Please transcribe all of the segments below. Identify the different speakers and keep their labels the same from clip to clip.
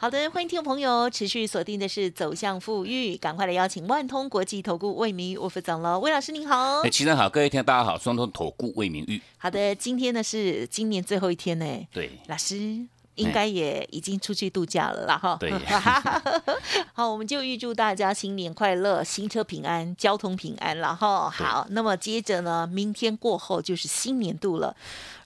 Speaker 1: 好的，欢迎听众朋友持续锁定的是走向富裕，赶快来邀请万通国际投顾魏明玉魏副总了，魏老师您好。
Speaker 2: 哎，齐生好，各位听大家好，双通投顾魏明玉。
Speaker 1: 好的，今天呢是今年最后一天呢。
Speaker 2: 对，
Speaker 1: 老师。应该也已经出去度假了啦，哈。
Speaker 2: 对。
Speaker 1: 好，我们就预祝大家新年快乐，新车平安，交通平安了哈。好，那么接着呢，明天过后就是新年度了。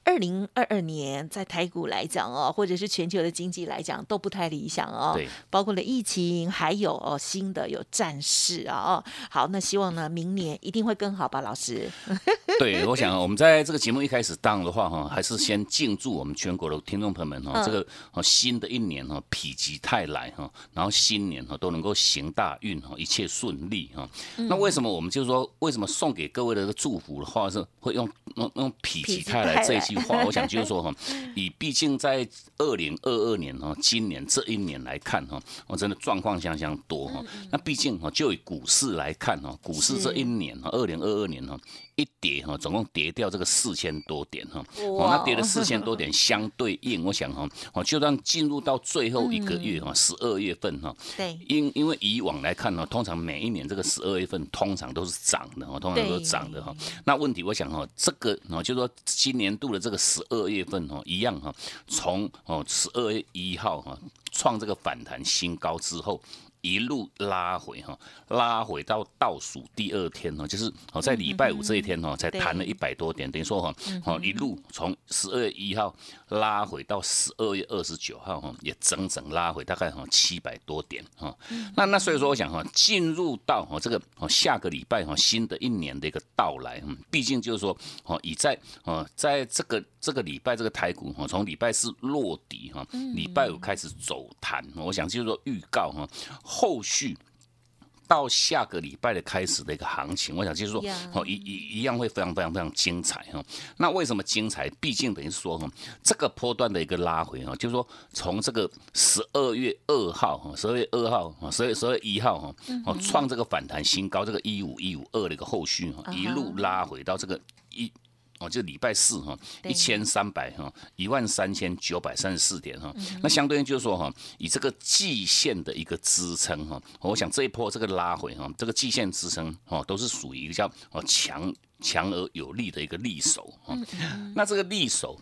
Speaker 1: 二零二二年在台股来讲哦，或者是全球的经济来讲都不太理想哦。
Speaker 2: 对。
Speaker 1: 包括了疫情，还有哦新的有战事啊哦。好，那希望呢明年一定会更好吧，老师。
Speaker 2: 对，我想我们在这个节目一开始当的话哈，还是先敬祝我们全国的听众朋友们哈，这个新的一年哈否极泰来哈，然后新年哈都能够行大运哈，一切顺利哈。那为什么我们就说为什么送给各位的这个祝福的话是会用用用否极泰来这一句？句话，我想就是说哈，以毕竟在二零二二年哈，今年这一年来看哈，我真的状况相当多哈。那毕竟哈，就以股市来看哈，股市这一年哈，二零二二年哈。一跌哈，总共跌掉这个四千多点哈，哦，那跌了四千多点，相对应，我想哈，哦，就算进入到最后一个月哈，十二月份哈，
Speaker 1: 对，
Speaker 2: 因因为以往来看呢，通常每一年这个十二月份通常都是涨的哈，通常都是涨的哈。那问题我想哈，这个哦，就说今年度的这个十二月份哈，一样哈，从哦十二月一号哈创这个反弹新高之后。一路拉回哈，拉回到倒数第二天哦，就是哦在礼拜五这一天哦，才弹了一百多点，等于说哈，哦一路从十二月一号拉回到十二月二十九号哈，也整整拉回大概哈七百多点哈。那那所以说我想哈，进入到哈这个哦下个礼拜哈新的一年的一个到来，嗯，毕竟就是说哦已在哦在这个这个礼拜这个台股哈，从礼拜四落底哈，礼拜五开始走弹，我想就是说预告哈。后续到下个礼拜的开始的一个行情，我想就是说，哦一一一样会非常非常非常精彩哈。那为什么精彩？毕竟等于说哈，这个波段的一个拉回哈，就是说从这个十二月二号哈，十二月二号啊，十二十二月一号哈，哦创这个反弹新高，这个一五一五二的一个后续哈，一路拉回到这个一。哦，就礼拜四哈，一千三百哈，一万三千九百三十四点哈，那相对应就是说哈，以这个季线的一个支撑哈，我想这一波这个拉回哈，这个季线支撑哦，都是属于一个叫哦强强而有力的一个利手哈，那这个利手。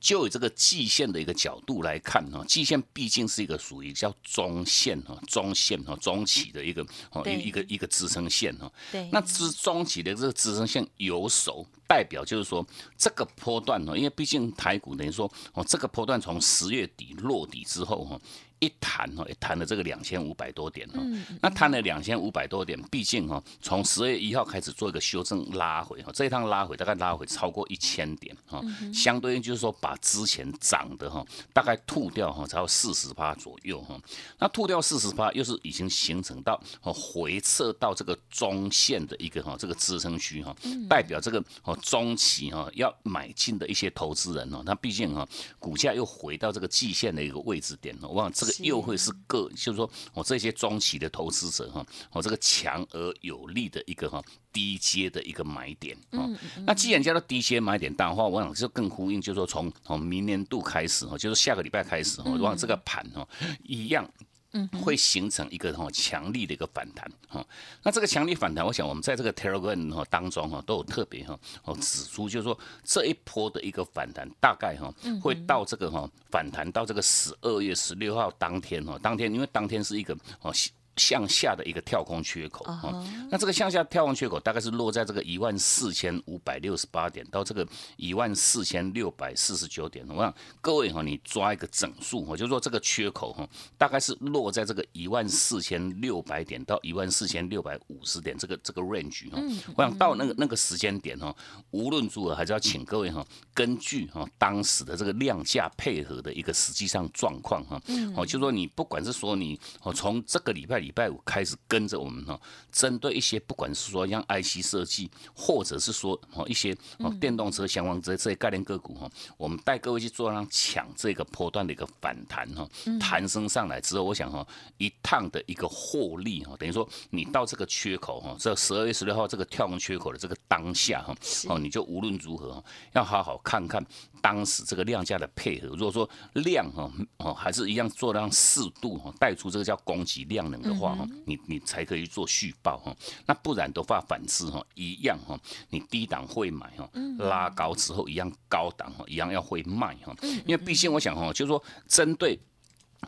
Speaker 2: 就以这个季线的一个角度来看哈，季线毕竟是一个属于叫中线哈、中线哈、中期的一个哦一一个一个支撑线哈。
Speaker 1: 对。
Speaker 2: 那支中期的这个支撑线有手，代表就是说这个波段呢，因为毕竟台股等于说哦，这个波段从十月底落底之后哈。一弹哦，一弹了这个两千五百多点哈，那弹了两千五百多点，毕竟哈，从十二月一号开始做一个修正拉回哈，这一趟拉回大概拉回超过一千点哈，相对应就是说把之前涨的哈，大概吐掉哈，才有四十趴左右哈，那吐掉四十趴，又是已经形成到哦回撤到这个中线的一个哈这个支撑区哈，代表这个哦中期哈要买进的一些投资人哦，那毕竟哈股价又回到这个季线的一个位置点哦，往这。又会是个，就是说我这些中期的投资者哈，我这个强而有力的一个哈低阶的一个买点啊。那既然叫做低阶买点，当然话，我想就更呼应，就是说从从明年度开始哈，就是下个礼拜开始哈，往这个盘哈一样。会形成一个哈强力的一个反弹哈，那这个强力反弹，我想我们在这个 Telegram 哈当中哈都有特别哈哦指出，就是说这一波的一个反弹大概哈会到这个哈反弹到这个十二月十六号当天哈，当天因为当天是一个哦。向下的一个跳空缺口啊，那这个向下跳空缺口大概是落在这个一万四千五百六十八点到这个一万四千六百四十九点。我想各位哈，你抓一个整数哈，就是说这个缺口哈，大概是落在这个一万四千六百点到一万四千六百五十点这个这个 range 哈。我想到那个那个时间点哈，无论如何还是要请各位哈，根据哈当时的这个量价配合的一个实际上状况哈，哦，就说你不管是说你哦从这个礼拜。礼拜五开始跟着我们哈，针对一些不管是说像 IC 设计，或者是说哦一些哦电动车相关这这些概念个股哈，我们带各位去做让抢这个波段的一个反弹哈，弹升上来之后，我想哈一趟的一个获利哈，等于说你到这个缺口哈，这十二月十六号这个跳空缺口的这个当下哈，哦你就无论如何要好好看看当时这个量价的配合，如果说量哈哦还是一样做让适度哈带出这个叫供给量能的话哈，你你才可以做续报哈，那不然的话反之哈一样哈，你低档会买哈，拉高之后一样高档哈一样要会卖哈，因为毕竟我想哈，就是说针对。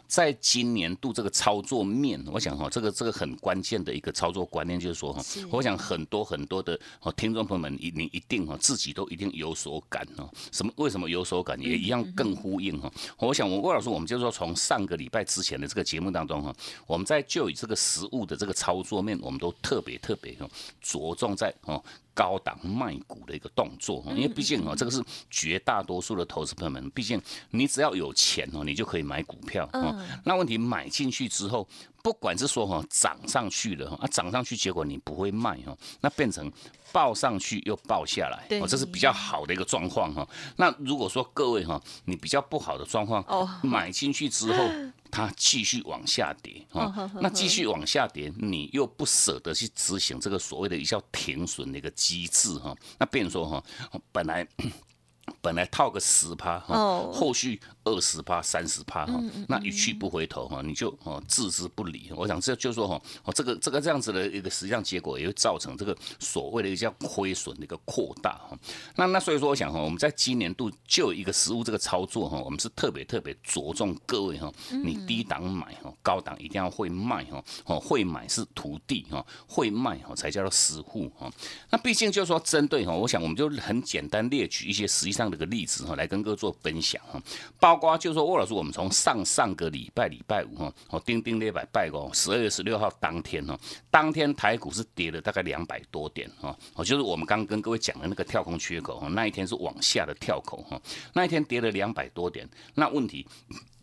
Speaker 2: 在今年度这个操作面，我想哈，这个这个很关键的一个操作观念就是说哈，我想很多很多的哦听众朋友们，你你一定哈自己都一定有所感哦。什么？为什么有所感？也一样更呼应哈。我想我魏老师，我们就是说从上个礼拜之前的这个节目当中哈，我们在就以这个实物的这个操作面，我们都特别特别哈着重在哦。高档卖股的一个动作，因为毕竟哦，这个是绝大多数的投资朋友们，毕竟你只要有钱哦，你就可以买股票哦。那问题买进去之后，不管是说哈涨上去了啊，涨上去结果你不会卖哈，那变成报上去又报下来，哦，这是比较好的一个状况哈。那如果说各位哈，你比较不好的状况，买进去之后。它继续往下跌啊，那继续往下跌，你又不舍得去执行这个所谓的一叫停损的一个机制哈，那变成说哈，本来 本来套个十趴哈，后续。二十趴、三十趴哈，那一去不回头哈，你就哦置之不理。我想这就是说哈，哦这个这个这样子的一个实际上结果，也会造成这个所谓的一个叫亏损的一个扩大哈。那那所以说，我想哈，我们在今年度就一个实物这个操作哈，我们是特别特别着重各位哈，你低档买哈，高档一定要会卖哈，哦会买是徒弟哈，会卖哈才叫做实户哈。那毕竟就是说针对哈，我想我们就很简单列举一些实际上的一个例子哈，来跟各位做分享哈，包。瓜就是说，沃老师，我们从上上个礼拜礼拜五哈，哦，钉钉那百拜哦，十二月十六号当天哦，当天台股是跌了大概两百多点哈，哦，就是我们刚刚跟各位讲的那个跳空缺口哈，那一天是往下的跳口哈，那一天跌了两百多点，那问题。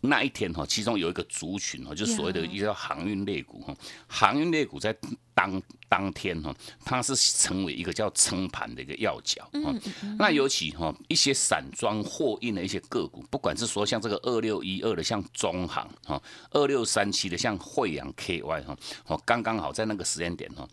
Speaker 2: 那一天哈，其中有一个族群哈，就是所谓的一个航运类股哈，航运类股在当当天哈，它是成为一个叫撑盘的一个要角哈。那尤其哈，一些散装货运的一些个股，不管是说像这个二六一二的像中航哈，二六三七的像惠阳 KY 哈，哦，刚刚好在那个时间点哈，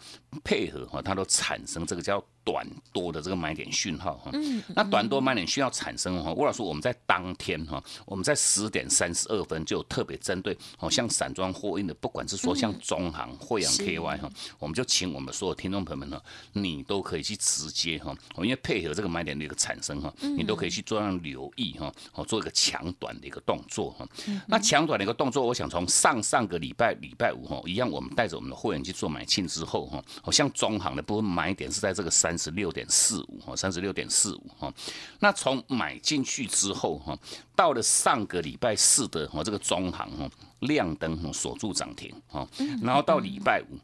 Speaker 2: 配合哈，它都产生这个叫。短多的这个买点讯号哈，那短多买点讯号产生哈，吴老师我们在当天哈，我们在十点三十二分就特别针对哦，像散装货运的，不管是说像中航、惠阳 KY 哈，我们就请我们所有听众朋友们呢，你都可以去直接哈，因为配合这个买点的一个产生哈，你都可以去做上留意哈，哦做一个强短的一个动作哈。那强短的一个动作，我想从上上个礼拜礼拜五哈，一样我们带着我们的会员去做买进之后哈，好像中行的部分买点是在这个三。三十六点四五哈，三十六点四五哈，那从买进去之后哈，到了上个礼拜四的哈这个中行哈亮灯锁住涨停哈，然后到礼拜五。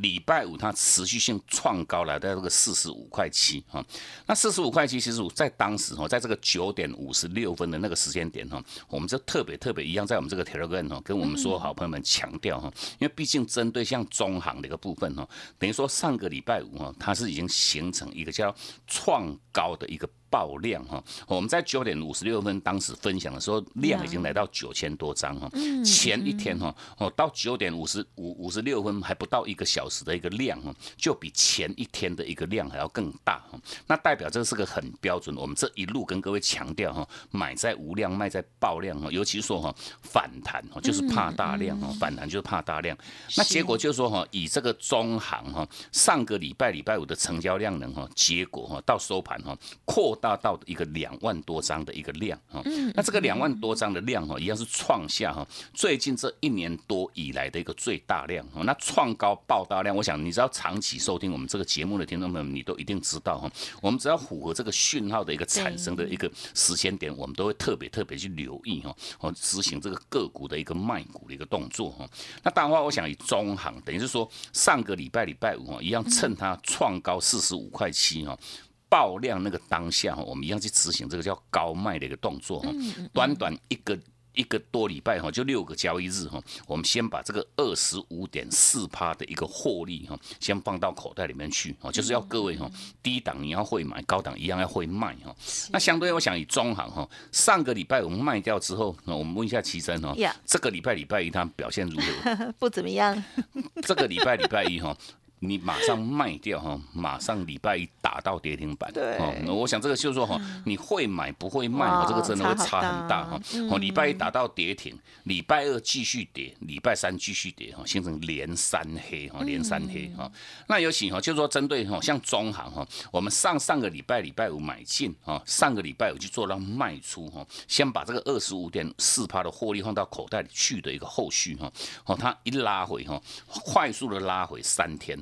Speaker 2: 礼拜五它持续性创高来到这个四十五块七哈，那四十五块七其实我在当时哈，在这个九点五十六分的那个时间点哈，我们就特别特别一样，在我们这个 Telegram 哈，跟我们所有好朋友们强调哈，因为毕竟针对像中行的一个部分哈，等于说上个礼拜五哈，它是已经形成一个叫创高的一个。爆量哈，我们在九点五十六分当时分享的时候，量已经来到九千多张哈。前一天哈，哦到九点五十五五十六分还不到一个小时的一个量哈，就比前一天的一个量还要更大哈。那代表这是个很标准。我们这一路跟各位强调哈，买在无量，卖在爆量哈。尤其说哈，反弹哈就是怕大量哈，反弹就是怕大量。那结果就是说哈，以这个中行哈，上个礼拜礼拜五的成交量能哈，结果哈到收盘哈扩。大到一个两万多张的一个量哈，那这个两万多张的量哈，一样是创下哈最近这一年多以来的一个最大量哈。那创高爆大量，我想你知道长期收听我们这个节目的听众朋友，你都一定知道哈。我们只要符合这个讯号的一个产生的一个时间点，我们都会特别特别去留意哈，哦执行这个个股的一个卖股的一个动作哈。那当然话，我想以中行等于是说上个礼拜礼拜五哈，一样趁它创高四十五块七哈。爆量那个当下，我们一样去执行这个叫高卖的一个动作哈。短短一个。一个多礼拜哈，就六个交易日哈，我们先把这个二十五点四趴的一个获利哈，先放到口袋里面去哦，就是要各位哈，低档你要会买，高档一样要会卖哈。那相对我想以中行哈，上个礼拜我们卖掉之后，那我们问一下齐生哈，这个礼拜礼拜一它表现如何？
Speaker 1: 不怎么样。
Speaker 2: 这个礼拜礼拜一哈。你马上卖掉哈，马上礼拜一打到跌停板。
Speaker 1: 对，
Speaker 2: 我想这个就是说哈，你会买不会卖哈，这个真的会差很大哈。哦，礼拜一打到跌停，礼拜二继续跌，礼拜三继续跌哈，形成连三黑哈，连三黑哈。那尤其哈，就是说针对哈，像中行哈，我们上上个礼拜礼拜五买进哈，上个礼拜五就做到卖出哈，先把这个二十五点四趴的获利放到口袋里去的一个后续哈。哦，它一拉回哈，快速的拉回三天。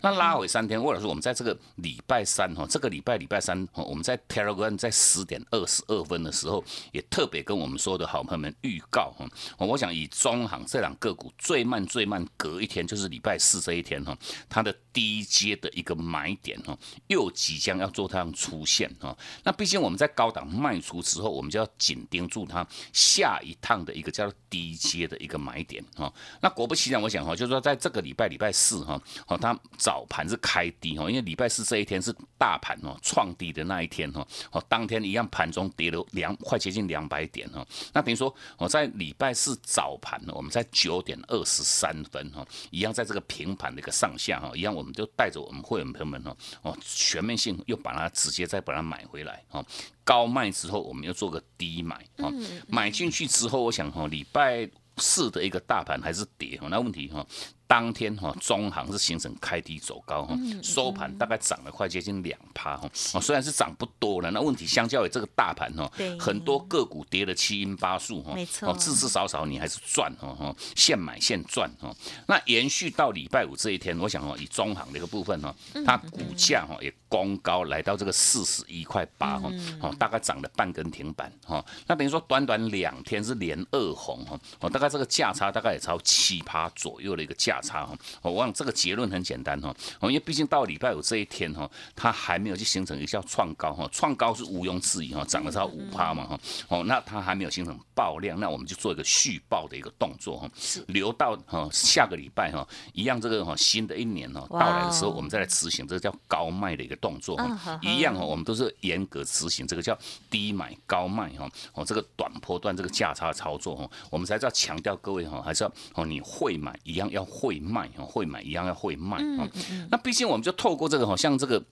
Speaker 2: 那拉回三天，或者是我们在这个礼拜三哈，这个礼拜礼拜三，我们在 Telegram 在十点二十二分的时候，也特别跟我们所有的好朋友们预告哈，我想以中行这两个股最慢最慢隔一天就是礼拜四这一天哈，它的低阶的一个买点哈，又即将要做它出现哈。那毕竟我们在高档卖出之后，我们就要紧盯住它下一趟的一个叫做低阶的一个买点哈。那果不其然，我想哈，就是说在这个礼拜礼拜四哈，哦它。早盘是开低哦，因为礼拜四这一天是大盘哦创低的那一天哦，哦当天一样盘中跌了两快接近两百点哈。那等于说我在礼拜四早盘呢，我们在九点二十三分哈，一样在这个平盘的一个上下哈，一样我们就带着我们会员朋友们哦，哦全面性又把它直接再把它买回来哈，高卖之后我们又做个低买啊，买进去之后我想哈，礼拜四的一个大盘还是跌哈，那问题哈。当天哈，中行是形成开低走高哈，收盘大概涨了快接近两趴哈，哦虽然是涨不多了，那问题相较于这个大盘哈，很多个股跌了七阴八素哈，
Speaker 1: 没错，
Speaker 2: 至至少少你还是赚哈哈，现买现赚哈。那延续到礼拜五这一天，我想哦，以中行的一个部分哈，它股价哈也攻高来到这个四十一块八哈，哦大概涨了半根停板哈，那等于说短短两天是连二红哈，哦大概这个价差大概也超七趴左右的一个价。差哈，我望这个结论很简单哈，哦，因为毕竟到礼拜五这一天哈，它还没有去形成一个叫创高哈，创高是毋庸置疑哈，涨了超五趴嘛哈，哦，那它还没有形成爆量，那我们就做一个续报的一个动作哈，留到哈下个礼拜哈，一样这个哈新的一年哈到来的时候，我们再来执行这个叫高卖的一个动作哈，一样哈，我们都是严格执行这个叫低买高卖哈，哦，这个短波段这个价差操作哈，我们才是要强调各位哈，还是要哦你会买一样要会。卖哦，会买一样要会卖啊。那毕竟我们就透过这个好，像这个。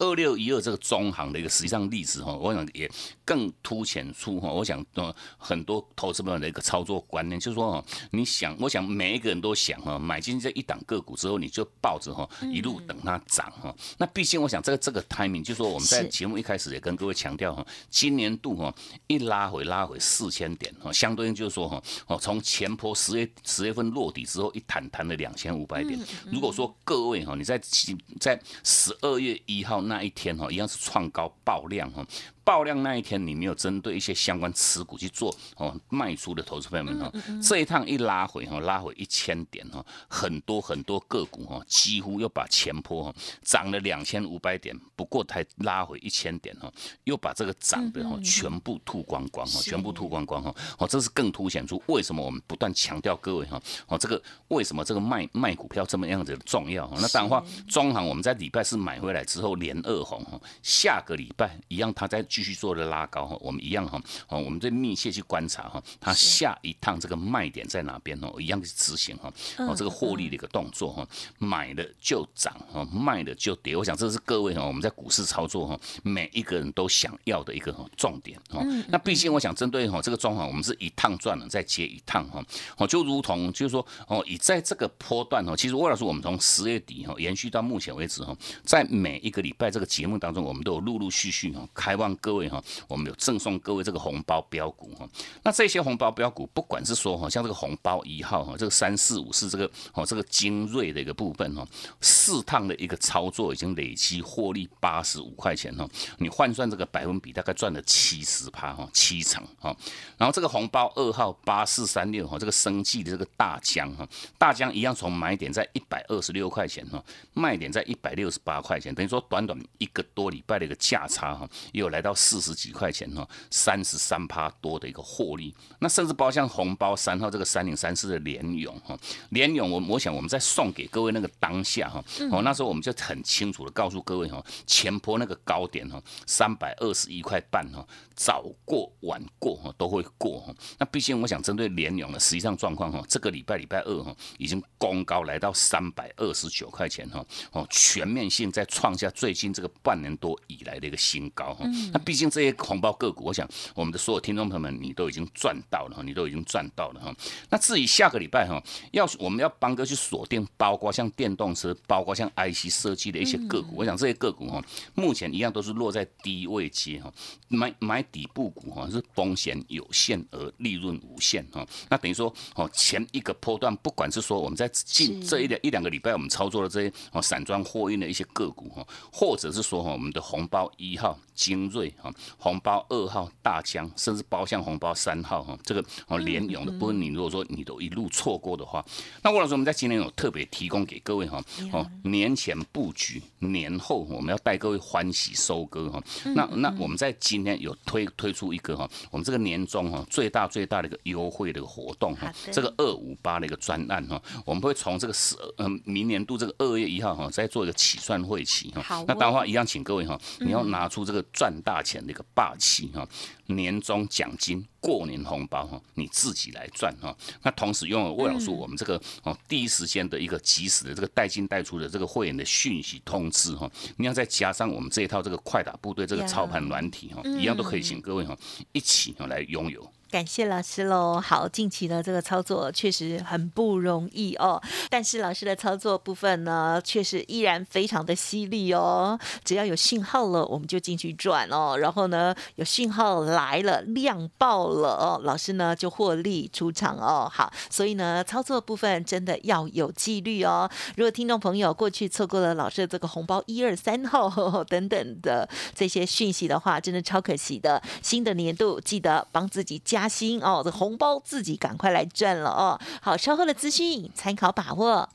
Speaker 2: 二六一二这个中行的一个实际上历史哈，我想也更凸显出哈，我想呃很多投资朋友的一个操作观念，就是说哈，你想，我想每一个人都想哈，买进这一档个股之后，你就抱着哈，一路等它涨哈。那毕竟我想这个这个 timing，就是说我们在节目一开始也跟各位强调哈，今年度哈一拉回拉回四千点哈，相对应就是说哈，哦从前坡十月十月份落底之后一弹弹了两千五百点。如果说各位哈，你在在十二月一号。那一天哈，一样是创高爆量哈。爆量那一天，你没有针对一些相关持股去做哦卖出的投资朋友们哈，这一趟一拉回哈，拉回一千点哈，很多很多个股哈，几乎又把前坡哈涨了两千五百点，不过才拉回一千点哈，又把这个涨的哈全部吐光光哈，全部吐光光哈，哦，这是更凸显出为什么我们不断强调各位哈，哦，这个为什么这个卖卖股票这么样子的重要哈？那当然话，中行我们在礼拜四买回来之后连二红哈，下个礼拜一样，它在。继续做的拉高哈，我们一样哈，哦，我们在密切去观察哈，它下一趟这个卖点在哪边哦，一样去执行哈，哦，这个获利的一个动作哈，买了就涨哈，卖了就跌，我想这是各位哈，我们在股市操作哈，每一个人都想要的一个重点哈。那毕竟我想针对哈这个状况，我们是一趟赚了再接一趟哈，哦，就如同就是说哦，以在这个波段哦，其实魏老师我们从十月底哈延续到目前为止哈，在每一个礼拜这个节目当中，我们都有陆陆续续哈开放。各位哈，我们有赠送各位这个红包标股哈。那这些红包标股，不管是说哈，像这个红包一号哈，这个三四五四这个哦，这个精锐的一个部分哈，四趟的一个操作已经累积获利八十五块钱哈。你换算这个百分比，大概赚了七十趴哈，七成哈。然后这个红包二号八四三六哈，这个生计的这个大疆哈，大疆一样从买点在一百二十六块钱哈，卖点在一百六十八块钱，等于说短短一个多礼拜的一个价差哈，又来到。到四十几块钱哈，三十三趴多的一个获利。那甚至包括像红包三号这个三零三四的联勇哈，联勇我我想我们在送给各位那个当下哈，哦那时候我们就很清楚的告诉各位哈，前坡那个高点哈，三百二十一块半哈，早过晚过哈都会过哈。那毕竟我想针对联勇的实际上状况哈，这个礼拜礼拜二哈已经攻高来到三百二十九块钱哈，哦全面性在创下最近这个半年多以来的一个新高哈。那毕竟这些红包个股，我想我们的所有听众朋友们，你都已经赚到了哈，你都已经赚到了哈。那至于下个礼拜哈，要我们要帮哥去锁定，包括像电动车，包括像 IC 设计的一些个股，我想这些个股哈，目前一样都是落在低位阶哈，买买底部股哈是风险有限而利润无限哈。那等于说哦，前一个波段，不管是说我们在近这一两一两个礼拜我们操作的这些哦散装货运的一些个股哈，或者是说哈我们的红包一号。精锐哈，红包二号大疆，甚至包厢红包三号哈，这个哦连勇的部分，你如果说你都一路错过的话，那我老师我们在今年有特别提供给各位哈，哦年前布局，年后我们要带各位欢喜收割哈。那那我们在今天有推推出一个哈，我们这个年终哈最大最大的一个优惠的一个活动哈，这个二五八的一个专案哈，我们会从这个十嗯明年度这个二月一号哈再做一个起算会期哈。那当然话一样，请各位哈，你要拿出这个。赚大钱的一个霸气哈，年终奖金、过年红包哈，你自己来赚哈。那同时拥有魏老师我们这个哦第一时间的一个及时的这个带进带出的这个会员的讯息通知哈，你要再加上我们这一套这个快打部队这个操盘软体哈，一样都可以请各位哈一起来拥有。
Speaker 1: 感谢老师喽。好，近期的这个操作确实很不容易哦。但是老师的操作部分呢，确实依然非常的犀利哦。只要有信号了，我们就进去转哦。然后呢，有信号来了，量爆了哦，老师呢就获利出场哦。好，所以呢，操作部分真的要有纪律哦。如果听众朋友过去错过了老师的这个红包一二三号 等等的这些讯息的话，真的超可惜的。新的年度记得帮自己加。加薪哦，这红包自己赶快来赚了哦！好，稍后的资讯参考把握。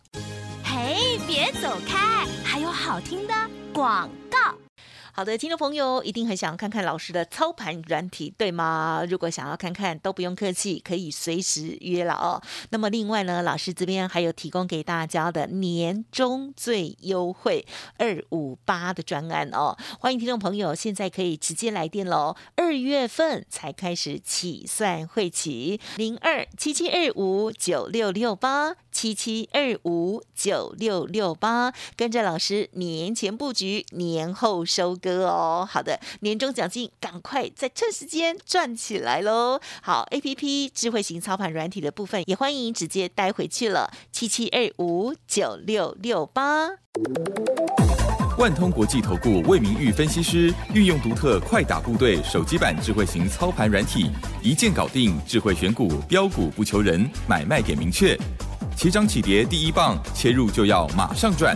Speaker 3: 嘿，别走开，还有好听的广告。
Speaker 1: 好的，听众朋友一定很想要看看老师的操盘软体，对吗？如果想要看看，都不用客气，可以随时约了哦。那么另外呢，老师这边还有提供给大家的年终最优惠二五八的专案哦，欢迎听众朋友现在可以直接来电喽。二月份才开始起算会起，零二七七二五九六六八七七二五九六六八，跟着老师年前布局，年后收。歌哦，好的，年终奖金赶快在趁时间赚起来喽！好，A P P 智慧型操盘软体的部分也欢迎直接带回去了，七七二五九六六八。
Speaker 4: 万通国际投顾魏明玉分析师运用独特快打部队手机版智慧型操盘软体，一键搞定智慧选股标股不求人，买卖点明确，起涨起跌第一棒，切入就要马上赚。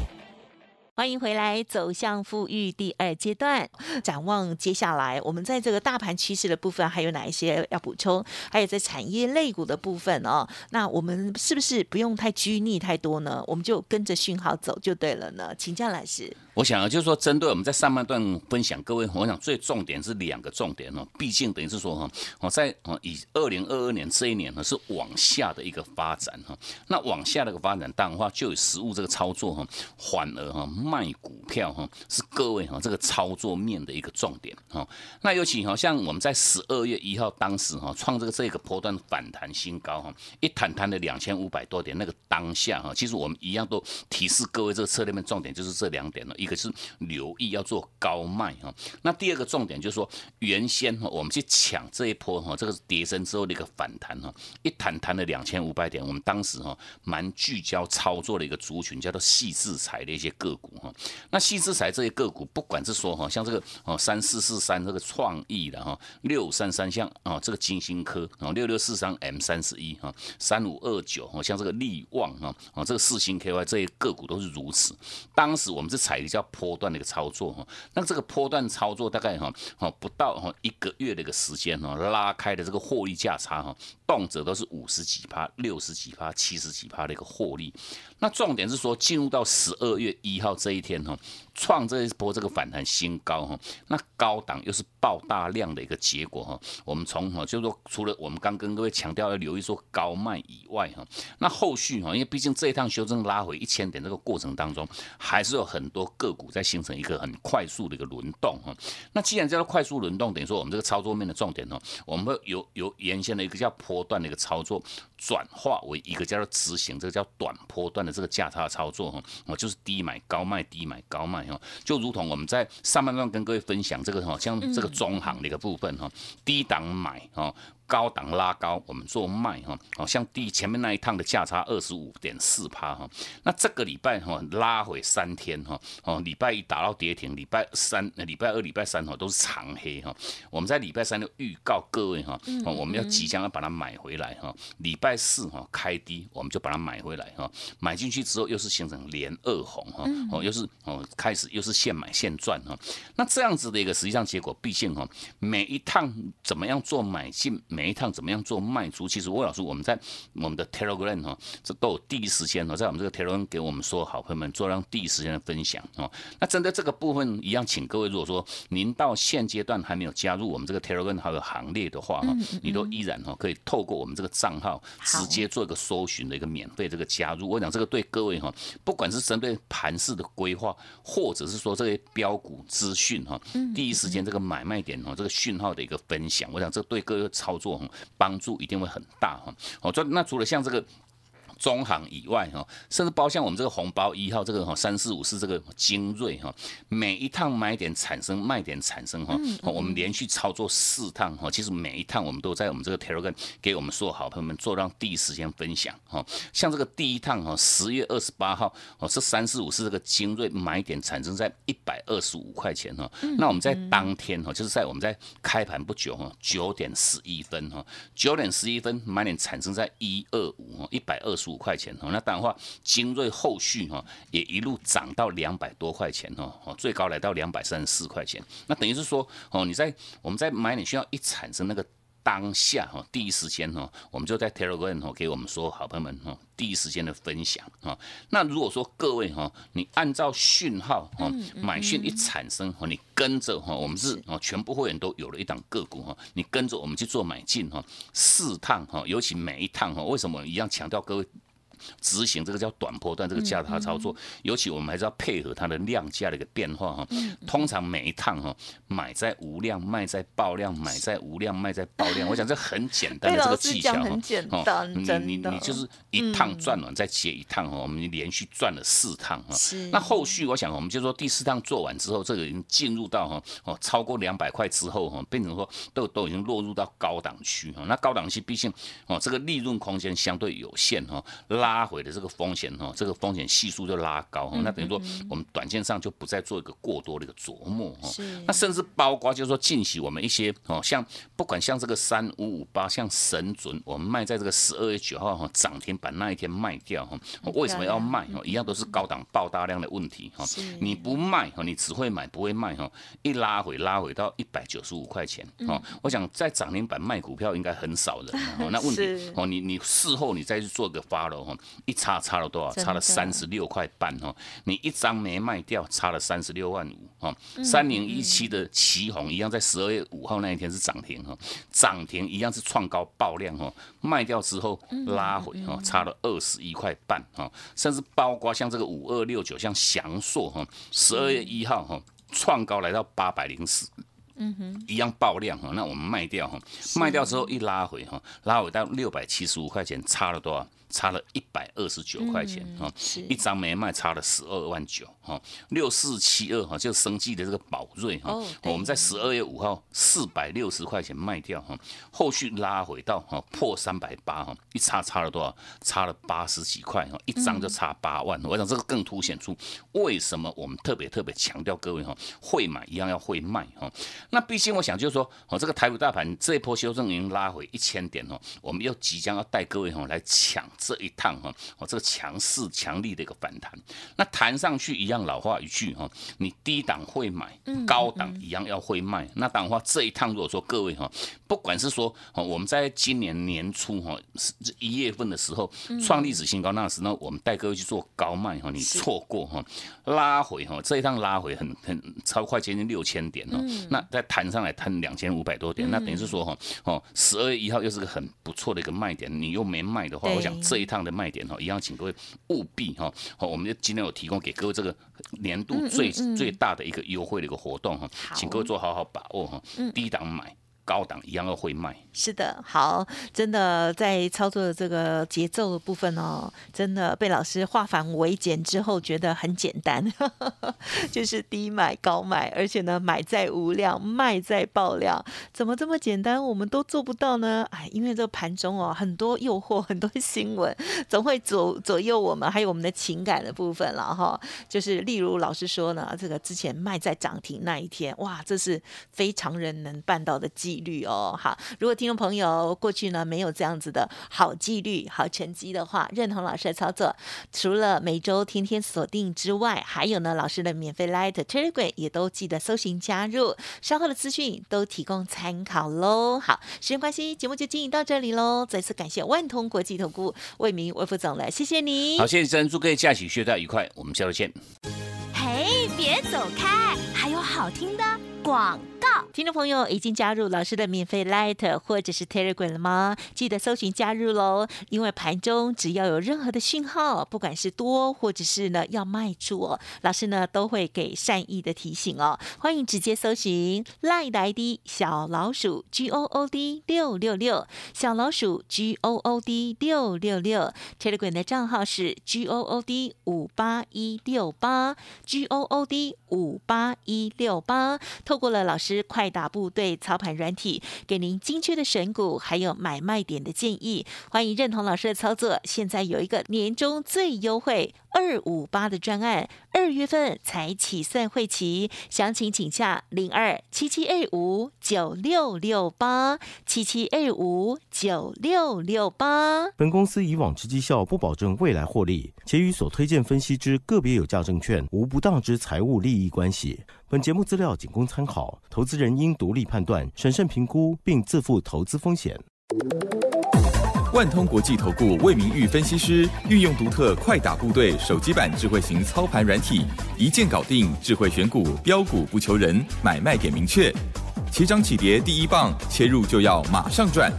Speaker 1: 欢迎回来，走向富裕第二阶段。展望接下来，我们在这个大盘趋势的部分还有哪一些要补充？还有在产业类股的部分哦，那我们是不是不用太拘泥太多呢？我们就跟着讯号走就对了呢？请教老师。
Speaker 2: 我想啊，就是说，针对我们在上半段分享，各位，我想最重点是两个重点哦。毕竟等于是说哈，我在哦以二零二二年这一年呢是往下的一个发展哈。那往下的一个发展，当然话就有实物这个操作哈，反而哈卖股票哈是各位哈这个操作面的一个重点哈。那尤其好像我们在十二月一号当时哈创这个这个波段反弹新高哈，一弹弹的两千五百多点，那个当下哈，其实我们一样都提示各位这个策略面重点就是这两点了。一个是留意要做高卖哈，那第二个重点就是说，原先哈我们去抢这一波哈，这个是跌升之后的一个反弹哈，一弹弹了两千五百点，我们当时哈蛮聚焦操作的一个族群，叫做细制裁的一些个股哈。那细资材这些个股，不管是说哈，像这个哦三四四三这个创意的哈，六三三像哦这个金星科哦六六四三 M 三十一哈，三五二九哦像这个利旺哈哦这个四星 KY 这些个股都是如此。当时我们是采叫波段的一个操作哈，那这个波段操作大概哈哦不到哈一个月的一个时间哈，拉开的这个获利价差哈，动辄都是五十几趴、六十几趴、七十几趴的一个获利。那重点是说，进入到十二月一号这一天哈，创这一波这个反弹新高哈，那高档又是爆大量的一个结果哈。我们从哈，就是说，除了我们刚跟各位强调要留意说高卖以外哈，那后续哈，因为毕竟这一趟修正拉回一千点这个过程当中，还是有很多个股在形成一个很快速的一个轮动哈。那既然叫做快速轮动，等于说我们这个操作面的重点呢，我们会由由原先的一个叫波段的一个操作，转化为一个叫做执行，这个叫短波段的。这个价差操作哈，我就是低买高卖，低买高卖哈，就如同我们在上半段跟各位分享这个哈，像这个中行的一个部分哈，低档买哈。高档拉高，我们做卖哈，好像第前面那一趟的价差二十五点四趴哈，那这个礼拜哈拉回三天哈，哦礼拜一打到跌停，礼拜三、礼拜二、礼拜三哈都是长黑哈，我们在礼拜三就预告各位哈，哦我们要即将要把它买回来哈，礼拜四哈开低，我们就把它买回来哈，买进去之后又是形成连二红哈，哦又是哦开始又是现买现赚哈，那这样子的一个实际上结果，毕竟哈每一趟怎么样做买进每每一趟怎么样做卖出？其实魏老师，我们在我们的 Telegram 哈，这都有第一时间哦，在我们这个 Telegram 给我们说好朋友们做让第一时间的分享哦。那针对这个部分一样，请各位如果说您到现阶段还没有加入我们这个 Telegram 好友行列的话哈，你都依然哈可以透过我们这个账号直接做一个搜寻的一个免费这个加入。我讲这个对各位哈，不管是针对盘市的规划，或者是说这些标股资讯哈，第一时间这个买卖点哦，这个讯号的一个分享，我想这对各位操作。帮助一定会很大哈，哦，这那除了像这个。中行以外哈，甚至包像我们这个红包一号这个哈三四五四这个精锐哈，每一趟买点产生卖点产生哈，我们连续操作四趟哈，其实每一趟我们都在我们这个 Telegram 给我们所有好朋友们做让第一时间分享哈。像这个第一趟哈，十月二十八号哦，这三四五四这个精锐买点产生在一百二十五块钱哈，那我们在当天哈，就是在我们在开盘不久哈，九点十一分哈，九点十一分买点产生在一二五哈，一百二十五。块钱哦，那当然话，精锐后续哈也一路涨到两百多块钱哦，哦最高来到两百三十四块钱。那等于是说哦，你在我们在买点需要一产生那个当下哈，第一时间哈，我们就在 Telegram 哦给我们说好朋友们哈，第一时间的分享啊。那如果说各位哈，你按照讯号哈买讯一产生哈，你跟着哈，我们是哦全部会员都有了一档个股哈，你跟着我们去做买进哈，四趟哈，尤其每一趟哈，为什么一样强调各位？执行这个叫短波段这个价差操作，尤其我们还是要配合它的量价的一个变化哈。通常每一趟哈，买在无量，卖在爆量，买在无量，卖在爆量。我想这很简单的这个技巧哈。
Speaker 1: 哦，
Speaker 2: 你你你就是一趟赚完再接一趟哈，我们连续赚了四趟哈。那后续我想，我们就说第四趟做完之后，这个已经进入到哈哦超过两百块之后哈，变成说都都已经落入到高档区哈。那高档区毕竟哦这个利润空间相对有限哈，拉。拉回的这个风险哈，这个风险系数就拉高哈，那等于说我们短线上就不再做一个过多的一个琢磨哈。那甚至包括就是说近期我们一些哦，像不管像这个三五五八，像神准，我们卖在这个十二月九号哈涨停板那一天卖掉哈，为什么要卖哈？一样都是高档爆大量的问题哈。你不卖哈，你只会买不会卖哈，一拉回拉回到一百九十五块钱哈。我想在涨停板卖股票应该很少人哈。那问题哦，你你事后你再去做个发了哈。一差差了多少？差了三十六块半哈！你一张没卖掉，差了三十六万五哈。三零一七的旗红一样，在十二月五号那一天是涨停哈，涨停一样是创高爆量哈，卖掉之后拉回哈，差了二十一块半哈，甚至包括像这个五二六九，像翔硕哈，十二月一号哈，创高来到八百零四。嗯哼，一样爆量哈，那我们卖掉哈，卖掉之后一拉回哈，拉回到六百七十五块钱，差了多少？差了一百二十九块钱哈，
Speaker 1: 是。
Speaker 2: 一张没卖差了十二万九哈，六四七二哈，就生计的这个宝瑞哈。
Speaker 1: 哦，
Speaker 2: 我们在十二月五号四百六十块钱卖掉哈，后续拉回到哈破三百八哈，一差差了多少？差了八十几块哈，一张就差八万。我想这个更凸显出为什么我们特别特别强调各位哈，会买一样要会卖哈。那毕竟我想就是说，哦，这个台股大盘这一波修正已经拉回一千点哦，我们又即将要带各位哈来抢这一趟哈，哦，这个强势强力的一个反弹。那弹上去一样老话一句哈，你低档会买，高档一样要会卖。那当然话这一趟如果说各位哈，不管是说哦，我们在今年年初哈一月份的时候创历史新高，那时呢我们带各位去做高卖哈，你错过哈，拉回哈这一趟拉回很很超快接近六千点哦，那再弹上来弹两千五百多点，那等于是说哈哦十二月一号又是个很不错的一个卖点，你又没卖的话，我想这一趟的卖点哈一样，请各位务必哈，好，我们就今天有提供给各位这个年度最最大的一个优惠的一个活动哈，请各位做好好把握哈，低档买。高档一样要会卖，
Speaker 1: 是的，好，真的在操作的这个节奏的部分哦，真的被老师化繁为简之后，觉得很简单，就是低买高卖，而且呢，买在无量，卖在爆量，怎么这么简单？我们都做不到呢？哎，因为这个盘中哦，很多诱惑，很多新闻，总会左 左右我们，还有我们的情感的部分了哈。就是例如老师说呢，这个之前卖在涨停那一天，哇，这是非常人能办到的机几率哦。好，如果听众朋友过去呢没有这样子的好纪律、好成绩的话，认同老师的操作，除了每周天天锁定之外，还有呢老师的免费 Light Telegram 也都记得搜寻加入，稍后的资讯都提供参考喽。好，时间关系，节目就进行到这里喽。再次感谢万通国际投顾魏明魏副总了，谢谢你。
Speaker 2: 好，谢谢珍，祝各位假期学到愉快，我们下周见。
Speaker 3: 嘿，别走开，还有好听的广告。
Speaker 1: 听众朋友已经加入老师的免费 Light 或者是 Telegram 了吗？记得搜寻加入喽！因为盘中只要有任何的讯号，不管是多或者是呢要卖出哦，老师呢都会给善意的提醒哦。欢迎直接搜寻 Light 的 ID 小老鼠 G O O D 六六六，小老鼠 G O O D 六六六，Telegram 的账号是 G O O D 五八一六八 G O O D 五八一六八。透过了老师快打部队操盘软体，给您精确的选股，还有买卖点的建议。欢迎认同老师的操作。现在有一个年终最优惠二五八的专案，二月份才起算会期，详情请下零二七七二五九六六八七七二五九六六八。
Speaker 5: 本公司以往之绩效不保证未来获利，且与所推荐分析之个别有价证券无不当之财务利益关系。本节目资料仅供参考，投资人应独立判断、审慎评估，并自负投资风险。
Speaker 4: 万通国际投顾魏明玉分析师运用独特快打部队手机版智慧型操盘软体，一键搞定智慧选股，标股不求人，买卖点明确。起涨起跌第一棒，切入就要马上赚。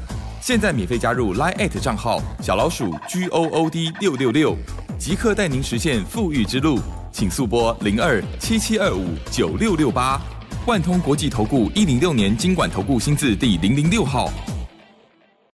Speaker 4: 现在免费加入 Line 账号小老鼠 G O O D 六六六，即刻带您实现富裕之路。请速拨零二七七二五九六六八。万通国际投顾一零六年经管投顾新字第零零六号。